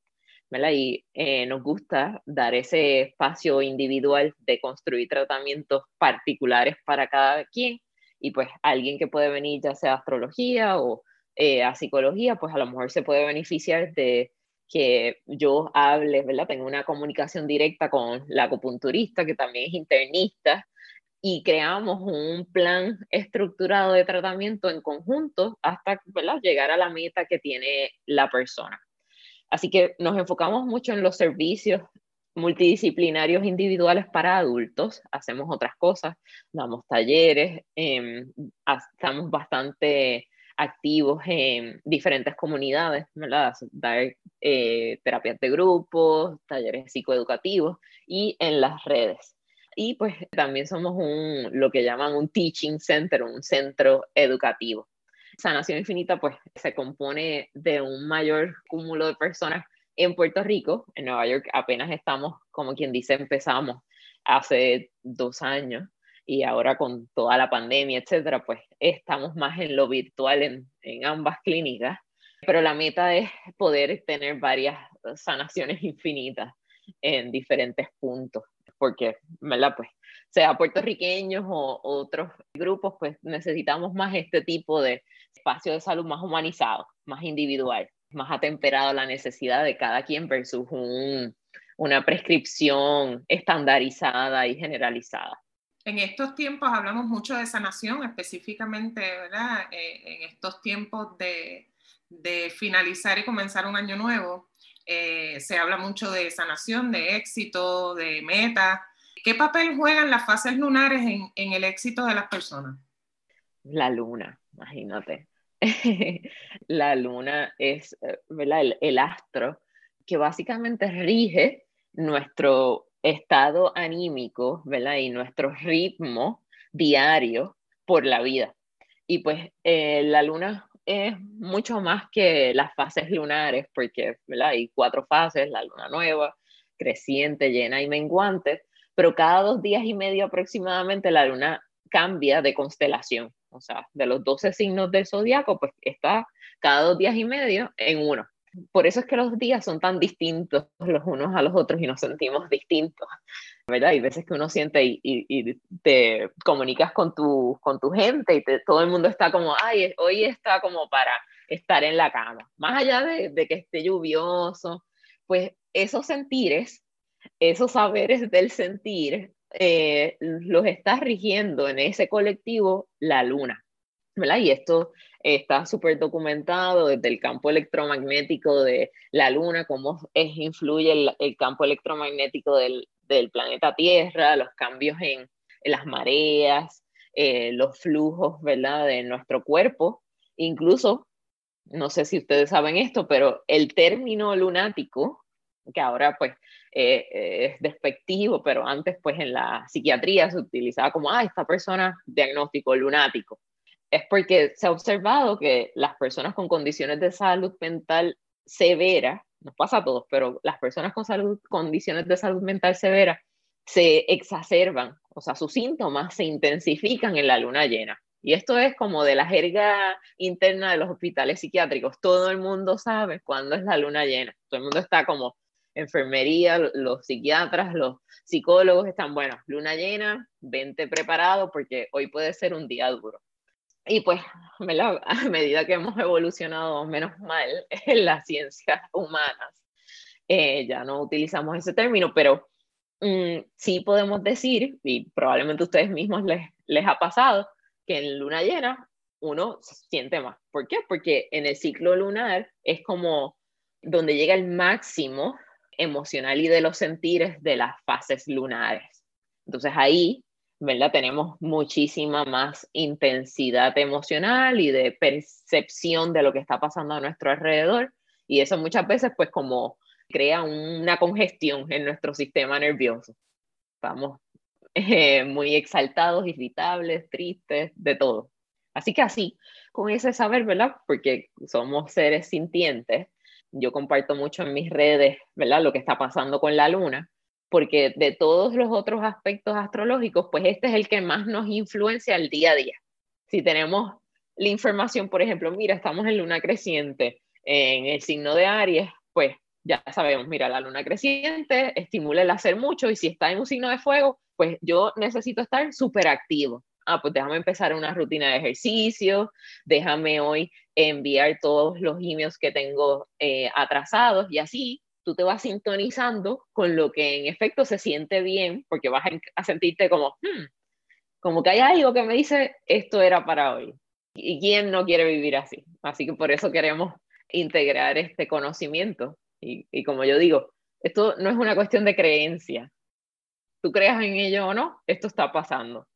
¿verdad? Y eh, nos gusta dar ese espacio individual de construir tratamientos particulares para cada quien y pues alguien que puede venir ya sea astrología o eh, a psicología, pues a lo mejor se puede beneficiar de que yo hable, ¿verdad? Tengo una comunicación directa con la acupunturista, que también es internista, y creamos un plan estructurado de tratamiento en conjunto hasta llegar a la meta que tiene la persona. Así que nos enfocamos mucho en los servicios multidisciplinarios individuales para adultos, hacemos otras cosas, damos talleres, estamos bastante activos en diferentes comunidades, ¿verdad? Dar eh, terapias de grupos, talleres psicoeducativos y en las redes. Y pues también somos un, lo que llaman un teaching center, un centro educativo. Sanación Infinita pues se compone de un mayor cúmulo de personas en Puerto Rico, en Nueva York apenas estamos, como quien dice, empezamos hace dos años y ahora con toda la pandemia, etcétera, pues estamos más en lo virtual en, ambas clínicas, pero la meta es poder tener varias sanaciones infinitas en diferentes puntos porque, ¿verdad? Pues sea puertorriqueños o otros grupos, pues necesitamos más este tipo de espacio de salud más humanizado, más individual, más atemperado a la necesidad de cada quien versus una prescripción estandarizada y generalizada. En estos tiempos hablamos mucho de sanación, específicamente, ¿verdad? Eh, en estos tiempos de, de finalizar y comenzar un año nuevo. Eh, se habla mucho de sanación, de éxito, de meta. ¿Qué papel juegan las fases lunares en, en el éxito de las personas? La luna, imagínate. la luna es eh, El, el astro que básicamente rige nuestro estado anímico ¿verdad? y nuestro ritmo diario por la vida. Y pues eh, la luna es mucho más que las fases lunares, porque hay cuatro fases, la luna nueva, creciente, llena y menguante, pero cada dos días y medio aproximadamente la luna cambia de constelación, o sea, de los 12 signos del zodiaco, pues está cada dos días y medio en uno. Por eso es que los días son tan distintos los unos a los otros y nos sentimos distintos. ¿verdad? Hay veces que uno siente y, y, te comunicas con tu, con tu gente y todo el mundo está como, ay, hoy está como para estar en la cama. Más allá de, de que esté lluvioso, pues esos sentires, esos saberes del sentir, eh, los está rigiendo en ese colectivo la luna. ¿Verdad? Y esto está súper documentado desde el campo electromagnético de la luna, cómo es, influye el, el campo electromagnético del, del planeta Tierra, los cambios en, las mareas, eh, los flujos, ¿verdad?, de nuestro cuerpo. Incluso, no sé si ustedes saben esto, pero el término lunático, que ahora pues eh, es despectivo, pero antes pues en la psiquiatría se utilizaba como, ah, esta persona diagnóstico lunático. Es porque se ha observado que las personas con condiciones de salud mental severa nos pasa a todos, pero las personas con salud, condiciones de salud mental severa se exacerban, o sea, sus síntomas se intensifican en la luna llena. Y esto es como de la jerga interna de los hospitales psiquiátricos. Todo el mundo sabe cuándo es la luna llena. Todo el mundo está como enfermería, los psiquiatras, los psicólogos están, bueno, luna llena, vente preparado porque hoy puede ser un día duro. Y pues a medida que hemos evolucionado menos mal en las ciencias humanas, eh, ya no utilizamos ese término, pero mm, sí podemos decir, y probablemente a ustedes mismos les, les ha pasado, que en luna llena uno siente más. ¿Por qué? Porque en el ciclo lunar es como donde llega el máximo emocional y de los sentires de las fases lunares. Entonces ahí, ¿verdad? Tenemos muchísima más intensidad emocional y de percepción de lo que está pasando a nuestro alrededor y eso muchas veces pues como crea una congestión en nuestro sistema nervioso. Estamos eh, muy exaltados, irritables, tristes, de todo. Así que así, con ese saber, ¿verdad? Porque somos seres sintientes, yo comparto mucho en mis redes, ¿verdad? Lo que está pasando con la luna, porque de todos los otros aspectos astrológicos, pues este es el que más nos influencia el día a día. Si tenemos la información, por ejemplo, mira, estamos en luna creciente en el signo de Aries, pues ya sabemos, mira, la luna creciente estimula el hacer mucho y si está en un signo de fuego, pues yo necesito estar súper activo ah, pues déjame empezar una rutina de ejercicio, déjame hoy enviar todos los emails que tengo eh, atrasados y así tú te vas sintonizando con lo que en efecto se siente bien, porque vas a, sentirte como, hmm, como que hay algo que me dice, esto era para hoy. ¿Y quién no quiere vivir así? Así que por eso queremos integrar este conocimiento. Y, y como yo digo, esto no es una cuestión de creencia. Tú creas en ello o no, esto está pasando.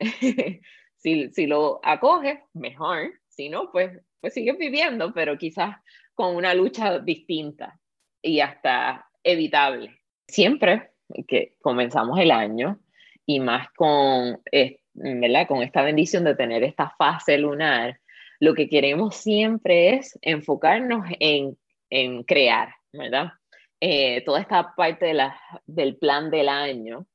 si, si lo acoges, mejor. Si no, pues, pues sigues viviendo, pero quizás con una lucha distinta y hasta evitable. Siempre que comenzamos el año y más con, ¿verdad? con esta bendición de tener esta fase lunar, lo que queremos siempre es enfocarnos en, en crear, ¿verdad? Eh, toda esta parte de la, del plan del año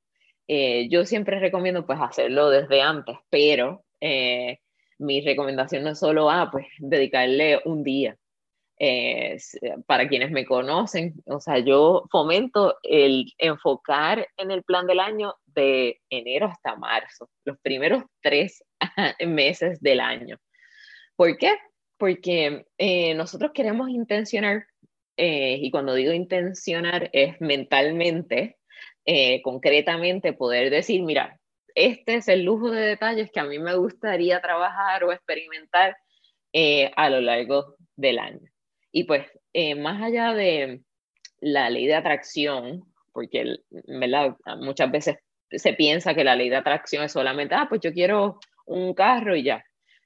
eh, yo siempre recomiendo pues hacerlo desde antes, pero eh, mi recomendación no es solo a ah, pues dedicarle un día. Eh, para quienes me conocen, o sea, yo fomento el enfocar en el plan del año de enero hasta marzo, los primeros tres meses del año. ¿Por qué? Porque nosotros queremos intencionar, y cuando digo intencionar es mentalmente, eh, concretamente poder decir, mira, este es el lujo de detalles que a mí me gustaría trabajar o experimentar eh, a lo largo del año. Y pues, eh, más allá de la ley de atracción, porque muchas veces se piensa que la ley de atracción es solamente, ah, pues yo quiero un carro y ya.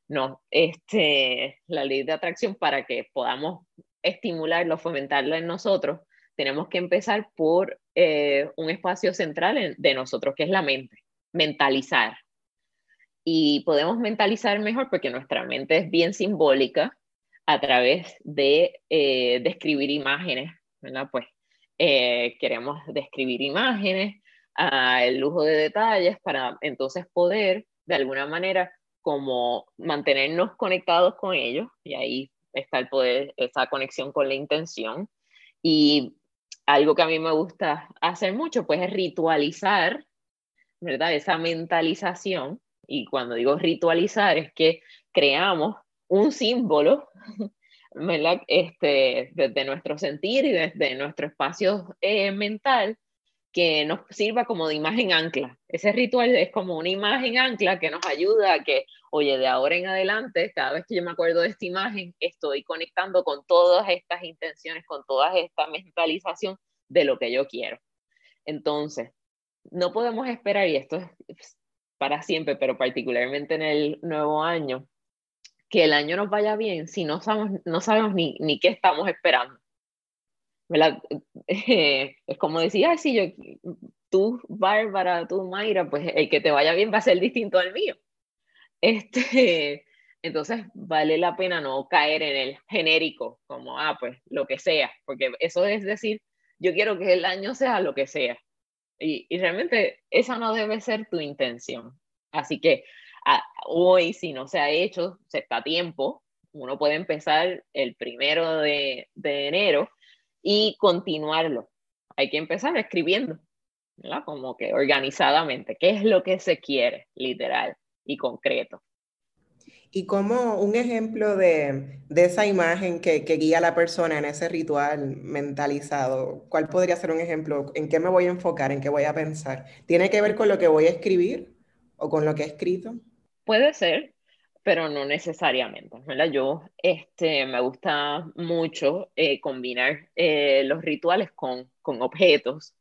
No, este, la ley de atracción para que podamos estimularlo, fomentarlo en nosotros, tenemos que empezar por eh, un espacio central de nosotros, que es la mente, mentalizar. Y podemos mentalizar mejor porque nuestra mente es bien simbólica a través de eh, describir imágenes, ¿verdad? Pues eh, queremos describir imágenes, a el lujo de detalles para entonces poder de alguna manera como mantenernos conectados con ellos y ahí está el poder, esa conexión con la intención y algo que a mí me gusta hacer mucho, pues es ritualizar, ¿verdad? Esa mentalización. Y cuando digo ritualizar es que creamos un símbolo, ¿verdad? Este, desde nuestro sentir y desde nuestro espacio eh, mental que nos sirva como de imagen ancla. Ese ritual es como una imagen ancla que nos ayuda a que, oye, de ahora en adelante, cada vez que yo me acuerdo de esta imagen, estoy conectando con todas estas intenciones, con toda esta mentalización de lo que yo quiero. Entonces, no podemos esperar, y esto es para siempre, pero particularmente en el nuevo año, que el año nos vaya bien si no sabemos, no sabemos ni, ni qué estamos esperando. es como decía, si yo, tú, Bárbara, tú, Mayra, pues el que te vaya bien va a ser distinto al mío. Este, entonces, vale la pena no caer en el genérico, como, ah, pues lo que sea, porque eso es decir, yo quiero que el año sea lo que sea. Y, y realmente esa no debe ser tu intención. Así que hoy, si no se ha hecho, se está a tiempo, uno puede empezar el primero de, de enero y continuarlo. Hay que empezar escribiendo. Como que organizadamente, qué es lo que se quiere, literal y concreto. Y como un ejemplo de, de esa imagen que, que, guía a la persona en ese ritual mentalizado, ¿cuál podría ser un ejemplo? ¿En qué me voy a enfocar? ¿En qué voy a pensar? ¿Tiene que ver con lo que voy a escribir o con lo que he escrito? Puede ser. pero no necesariamente, ¿verdad? Yo este, me gusta mucho eh, combinar eh, los rituales con, con objetos,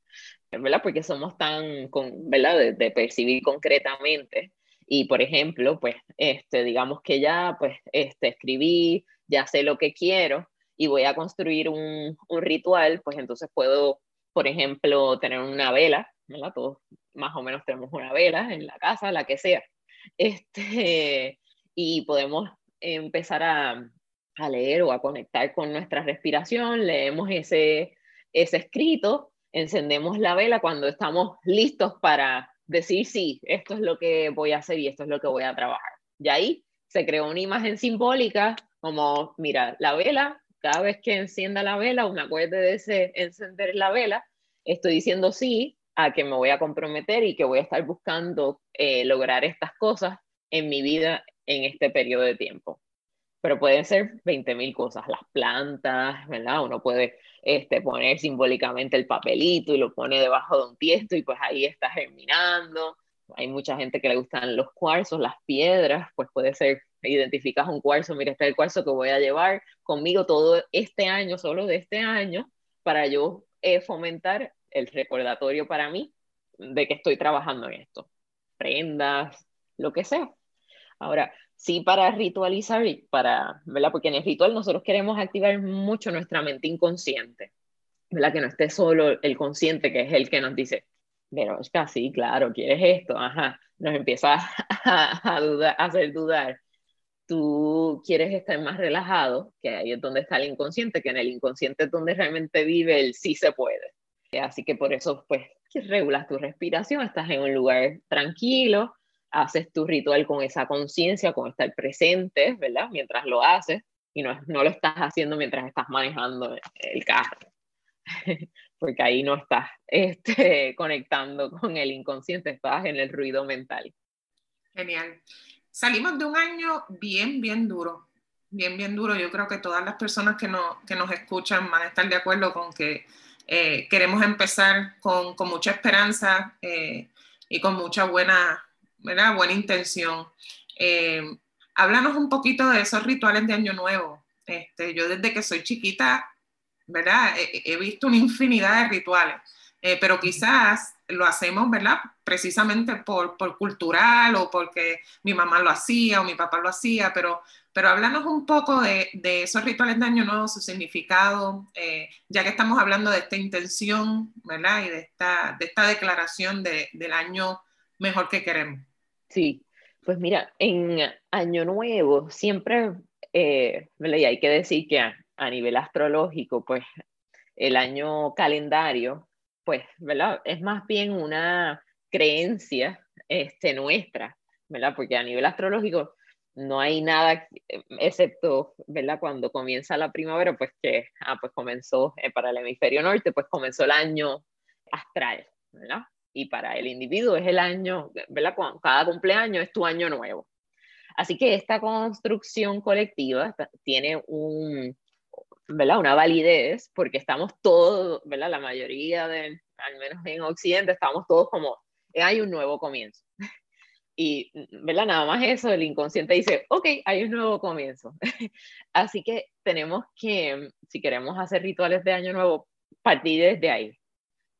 ¿verdad? Porque somos tan, con, ¿verdad? De, percibir concretamente. Y, por ejemplo, pues, este, digamos que ya, pues, este, escribí, ya sé lo que quiero y voy a construir un, un ritual, pues entonces puedo, por ejemplo, tener una vela. Todos más o menos tenemos una vela en la casa, la que sea. Este, y podemos empezar a, leer o a conectar con nuestra respiración, leemos ese, ese escrito, encendemos la vela cuando estamos listos para decir, sí, esto es lo que voy a hacer y esto es lo que voy a trabajar. Y ahí se creó una imagen simbólica como, mira, la vela, cada vez que encienda la vela me acuerde de ese encender la vela, estoy diciendo sí a que me voy a comprometer y que voy a estar buscando eh, lograr estas cosas en mi vida en este periodo de tiempo. Pero pueden ser 20.000 cosas, las plantas, ¿verdad? Uno puede este, poner simbólicamente el papelito y lo pone debajo de un tiesto y pues ahí está germinando. Hay mucha gente que le gustan los cuarzos, las piedras, pues puede ser, identificas un cuarzo, mira, este es el cuarzo que voy a llevar conmigo todo este año, solo de este año, para yo eh, fomentar el recordatorio para mí de que estoy trabajando en esto. Prendas, lo que sea. Ahora, sí para ritualizar para, ¿verdad? Porque en el ritual nosotros queremos activar mucho nuestra mente inconsciente, ¿verdad? Que no esté solo el consciente, que es el que nos dice, pero es casi, claro, quieres esto, ajá, nos empieza a, a hacer dudar. Tú quieres estar más relajado, que ahí es donde está el inconsciente, que en el inconsciente es donde realmente vive el sí se puede. Así que por eso, pues, regulas tu respiración, estás en un lugar tranquilo, haces tu ritual con esa conciencia, con estar presente, ¿verdad? Mientras lo haces y no, no lo estás haciendo mientras estás manejando el carro, porque ahí no estás este, conectando con el inconsciente, estás en el ruido mental. Genial. Salimos de un año bien, bien duro, bien, bien duro. Yo creo que todas las personas que, no, que nos escuchan van a estar de acuerdo con que eh, queremos empezar con, con mucha esperanza eh, y con mucha buena ¿verdad? Buena intención. Eh, háblanos un poquito de esos rituales de Año Nuevo. Este, yo desde que soy chiquita, ¿verdad? He, visto una infinidad de rituales, eh, pero quizás lo hacemos, ¿verdad? Precisamente por, por, cultural o porque mi mamá lo hacía o mi papá lo hacía, pero, pero háblanos un poco de, de esos rituales de Año Nuevo, su significado, eh, ya que estamos hablando de esta intención, ¿verdad? Y de esta, de esta declaración de, del año mejor que queremos. Sí, pues mira, en Año Nuevo siempre, eh, y hay que decir que a, nivel astrológico, pues el año calendario, pues, ¿verdad? Es más bien una creencia este, nuestra, ¿verdad? Porque a nivel astrológico no hay nada, excepto, ¿verdad? Cuando comienza la primavera, pues que, ah, pues comenzó eh, para el hemisferio norte, pues comenzó el año astral, ¿verdad? y para el individuo es el año, ¿verdad? Cada cumpleaños es tu año nuevo. Así que esta construcción colectiva tiene un, ¿verdad? una validez porque estamos todos, ¿verdad? la mayoría, de, al menos en Occidente, estamos todos como, hay un nuevo comienzo. Y, ¿verdad? Nada más eso, el inconsciente dice, ok, hay un nuevo comienzo. Así que tenemos que, si queremos hacer rituales de año nuevo, partir desde ahí.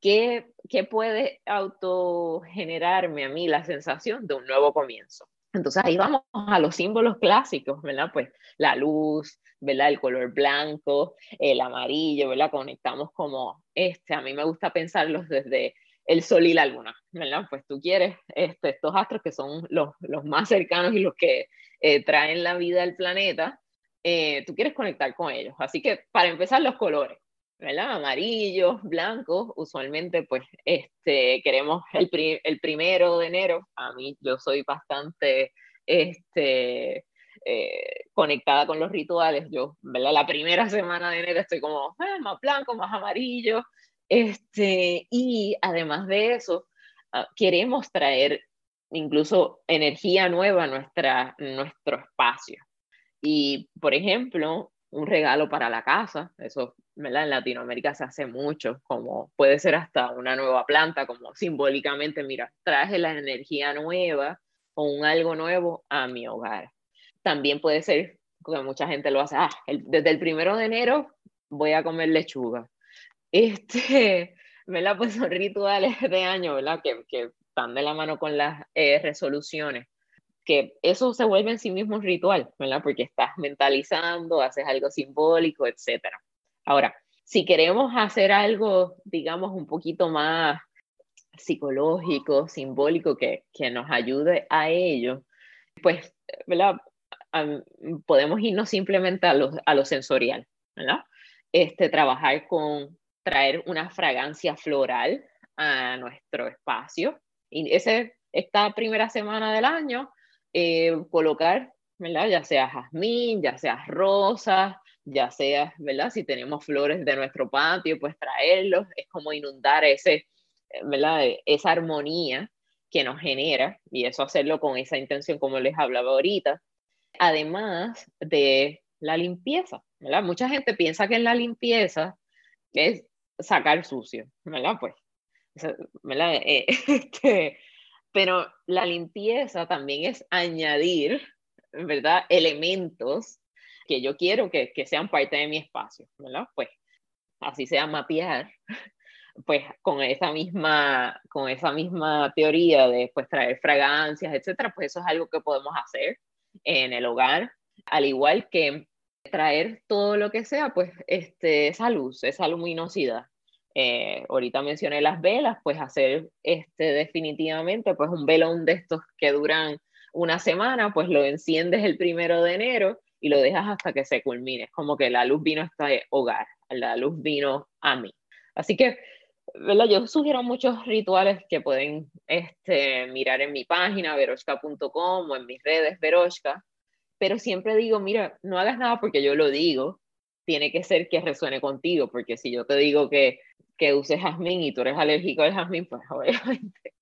¿qué, qué puede autogenerarme a mí la sensación de un nuevo comienzo? Entonces ahí vamos a los símbolos clásicos, ¿verdad? Pues la luz, ¿verdad? El color blanco, el amarillo, ¿verdad? Conectamos como este, a mí me gusta pensarlos desde el sol y la luna, ¿verdad? Pues tú quieres este, estos astros que son los, más cercanos y los que eh, traen la vida al planeta, eh, tú quieres conectar con ellos. Así que para empezar los colores, ¿verdad? Amarillos, blancos, usualmente pues este, queremos el, el primero de enero, a mí yo soy bastante este, eh, conectada con los rituales, yo, ¿verdad? La primera semana de enero estoy como ah, más blanco, más amarillo, este, y además de eso, ah, queremos traer incluso energía nueva a nuestra, nuestro espacio. Y, por ejemplo, un regalo para la casa, eso ¿verdad? en Latinoamérica se hace mucho, como puede ser hasta una nueva planta, como simbólicamente, mira, traje la energía nueva o un algo nuevo a mi hogar. también puede ser, porque mucha gente lo hace, ah, desde el primero de enero voy a comer lechuga. Este, ¿verdad? Pues son rituales de año, ¿verdad? Que, que están de la mano con las eh, resoluciones. Que eso se vuelve en sí mismo un ritual, ¿verdad? Porque estás mentalizando, haces algo simbólico, etc. Ahora, si queremos hacer algo, digamos, un poquito más psicológico, simbólico, que, que nos ayude a ello, pues, ¿verdad? podemos irnos simplemente a lo, a lo sensorial, ¿verdad? Este, trabajar con traer una fragancia floral a nuestro espacio. Y ese, esta primera semana del año, eh, colocar, ¿verdad? Ya sea jazmín, ya sea rosas, ya sea, ¿verdad? Si tenemos flores de nuestro patio, pues traerlos. Es como inundar ese, ¿verdad? Esa armonía que nos genera y eso hacerlo con esa intención como les hablaba ahorita. Además de la limpieza, ¿verdad? Mucha gente piensa que en la limpieza es sacar sucio, ¿verdad? Pues, ¿verdad? Eh, este, pero la limpieza también es añadir, ¿verdad? Elementos que yo quiero que, que sean parte de mi espacio, ¿verdad? Pues así sea mapear, pues con esa misma, con esa misma teoría de pues traer fragancias, etcétera, pues eso es algo que podemos hacer en el hogar, al igual que traer todo lo que sea, pues este, esa luz, esa luminosidad. Eh, ahorita mencioné las velas, pues hacer este, definitivamente pues un velón de estos que duran una semana, pues lo enciendes el primero de enero y lo dejas hasta que se culmine. Es como que la luz vino a este hogar, la luz vino a mí. Así que, ¿verdad? Yo sugiero muchos rituales que pueden este, mirar en mi página, veroshka.com o en mis redes, Veroshka pero siempre digo, mira, no hagas nada porque yo lo digo, tiene que ser que resuene contigo, porque si yo te digo que, que uses jazmín y tú eres alérgico al jazmín, pues obviamente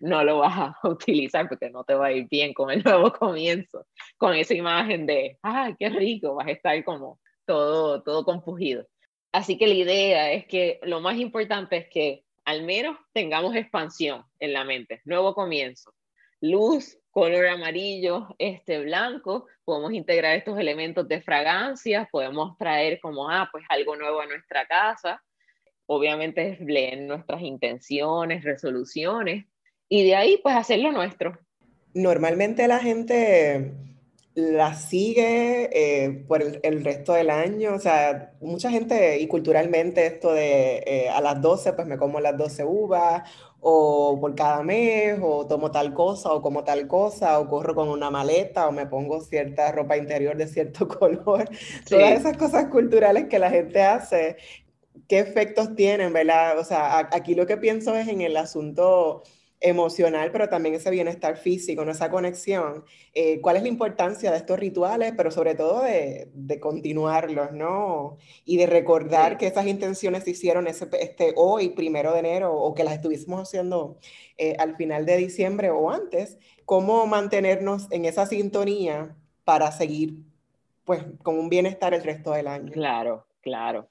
no lo vas a utilizar porque no te va a ir bien con el nuevo comienzo, con esa imagen de, ay, qué rico, vas a estar como todo, todo compugido. Así que la idea es que lo más importante es que al menos tengamos expansión en la mente, nuevo comienzo, luz, color amarillo, este blanco, podemos integrar estos elementos de fragancias, podemos traer como, ah, pues algo nuevo a nuestra casa, obviamente leer nuestras intenciones, resoluciones, y de ahí pues hacerlo nuestro. Normalmente la gente la sigue eh, por el, resto del año, o sea, mucha gente y culturalmente esto de eh, a las 12 pues me como las 12 uvas o por cada mes, o tomo tal cosa, o como tal cosa, o corro con una maleta, o me pongo cierta ropa interior de cierto color. Todas esas cosas culturales que la gente hace, ¿qué efectos tienen, verdad? O sea, aquí lo que pienso es en el asunto emocional, pero también ese bienestar físico, ¿no? esa conexión. Eh, ¿Cuál es la importancia de estos rituales, pero sobre todo de, de continuarlos, ¿no? Y de recordar que esas intenciones se hicieron ese, este, hoy, primero de enero, o que las estuviésemos haciendo eh, al final de diciembre o antes, cómo mantenernos en esa sintonía para seguir pues con un bienestar el resto del año. Claro, claro.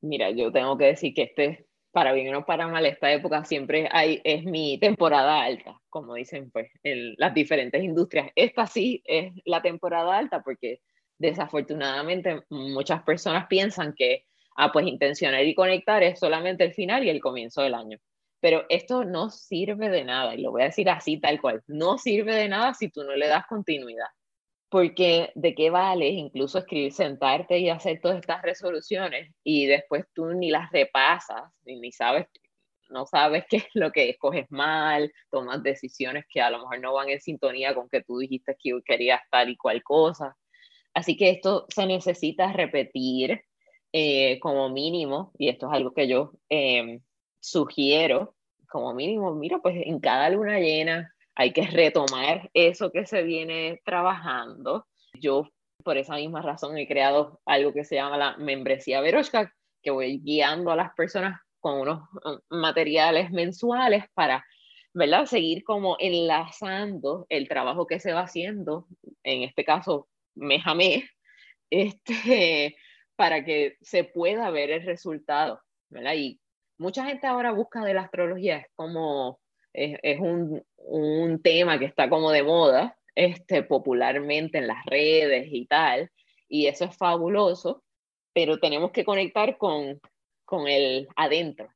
Mira, yo tengo que decir que este para bien o para mal, esta época siempre hay, es mi temporada alta, como dicen pues las diferentes industrias. Esta sí es la temporada alta porque desafortunadamente muchas personas piensan que, ah, pues intencionar y conectar es solamente el final y el comienzo del año. Pero esto no sirve de nada, y lo voy a decir así tal cual, no sirve de nada si tú no le das continuidad porque de qué vale incluso escribir, sentarte y hacer todas estas resoluciones y después tú ni las repasas, ni, sabes, no sabes qué es lo que escoges mal, tomas decisiones que a lo mejor no van en sintonía con que tú dijiste que querías tal y cual cosa. Así que esto se necesita repetir eh, como mínimo, y esto es algo que yo em, sugiero, como mínimo, mira, pues en cada luna llena, hay que retomar eso que se viene trabajando. Yo, por esa misma razón, he creado algo que se llama la membresía Veroshka, que voy guiando a las personas con unos mm, materiales mensuales para ¿verdad? Seguir como enlazando el trabajo que se va haciendo, en este caso mes a mes, este, para que se pueda ver el resultado, ¿verdad? Y mucha gente ahora busca de la astrología, es como es, un, un, tema que está como de moda, este, popularmente en las redes y tal, y eso es fabuloso, pero tenemos que conectar con, con el adentro,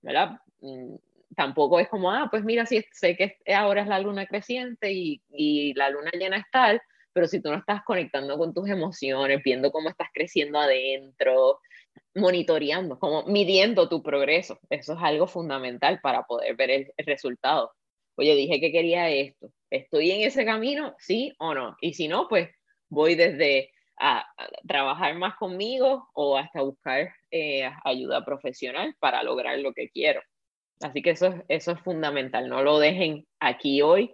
¿verdad? Mm, tampoco es como, ah, pues mira, sí, sé que ahora es la luna creciente y, y la luna llena es tal, pero si tú no estás conectando con tus emociones, viendo cómo estás creciendo adentro, monitoreando, como midiendo tu progreso, eso es algo fundamental para poder ver el, resultado. Oye, dije que quería esto, ¿estoy en ese camino? ¿Sí o no? Y si no, pues voy desde a, trabajar más conmigo o hasta buscar eh, ayuda profesional para lograr lo que quiero. Así que eso, eso es fundamental, no lo dejen aquí hoy,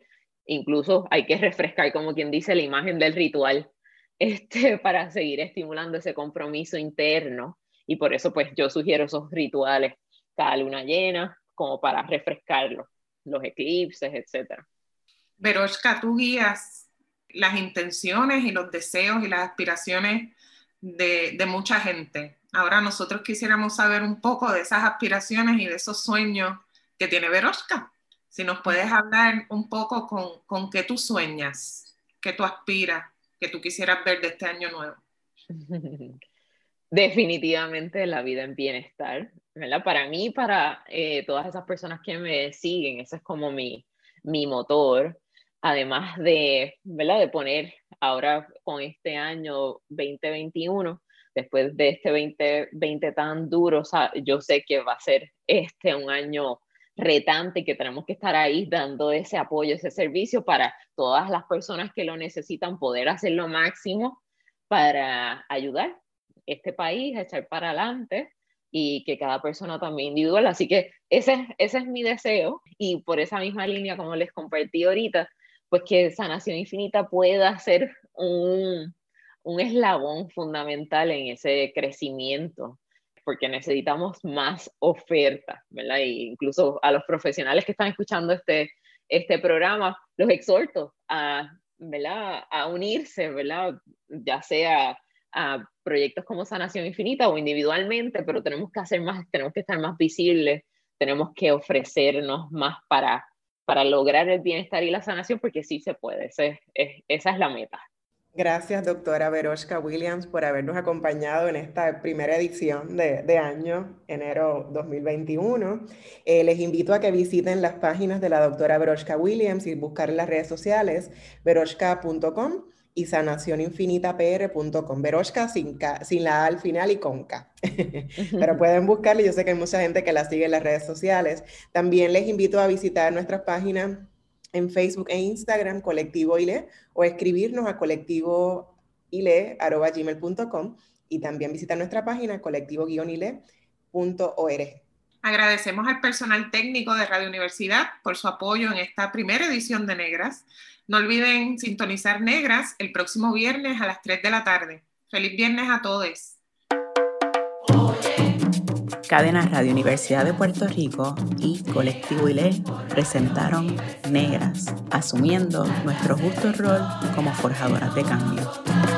incluso hay que refrescar, como quien dice, la imagen del ritual este, para seguir estimulando ese compromiso interno. Y por eso, pues yo sugiero esos rituales cada luna llena, como para refrescarlo, los eclipses, etc. Veroshka, tú guías las intenciones y los deseos y las aspiraciones de, de mucha gente. Ahora nosotros quisiéramos saber un poco de esas aspiraciones y de esos sueños que tiene Veroshka. Si nos puedes hablar un poco con, con qué tú sueñas, qué tú aspiras, que tú quisieras ver de este año nuevo. Definitivamente la vida en bienestar, ¿verdad? Para mí, para eh, todas esas personas que me siguen, ese es como mi, mi motor. Además de, ¿verdad? De poner ahora con este año 2021, después de este 2020 tan duro, o sea, yo sé que va a ser este un año retante que tenemos que estar ahí dando ese apoyo, ese servicio para todas las personas que lo necesitan poder hacer lo máximo para ayudar este país a echar para adelante y que cada persona también individual. Así que ese, ese es mi deseo y por esa misma línea, como les compartí ahorita, pues que Sanación Infinita pueda ser un, un eslabón fundamental en ese crecimiento porque necesitamos más oferta, ¿verdad? E incluso a los profesionales que están escuchando este, este programa, los exhorto a, ¿verdad? a unirse, ¿verdad? ya sea a proyectos como Sanación Infinita o individualmente, pero tenemos que hacer más, tenemos que estar más visibles, tenemos que ofrecernos más para, para lograr el bienestar y la sanación, porque sí se puede, esa es la meta. Gracias, doctora Veroshka Williams, por habernos acompañado en esta primera edición de, año, enero 2021. Eh, les invito a que visiten las páginas de la doctora Veroshka Williams y buscar en las redes sociales veroshka.com y sanacioninfinitapr.com. Veroshka sin, sin la A al final y con K. Pero pueden buscarla, yo sé que hay mucha gente que la sigue en las redes sociales. También les invito a visitar nuestras páginas en Facebook e Instagram, Colectivo ILE, o escribirnos a colectivoile.gmail.com y también visitar nuestra página colectivo-ile.org. Agradecemos al personal técnico de Radio Universidad por su apoyo en esta primera edición de Negras. No olviden sintonizar Negras el próximo viernes a las 3 de la tarde. Feliz viernes a todos. Cadena Radio Universidad de Puerto Rico y Colectivo ILE presentaron Negras, asumiendo nuestro justo rol como forjadoras de cambio.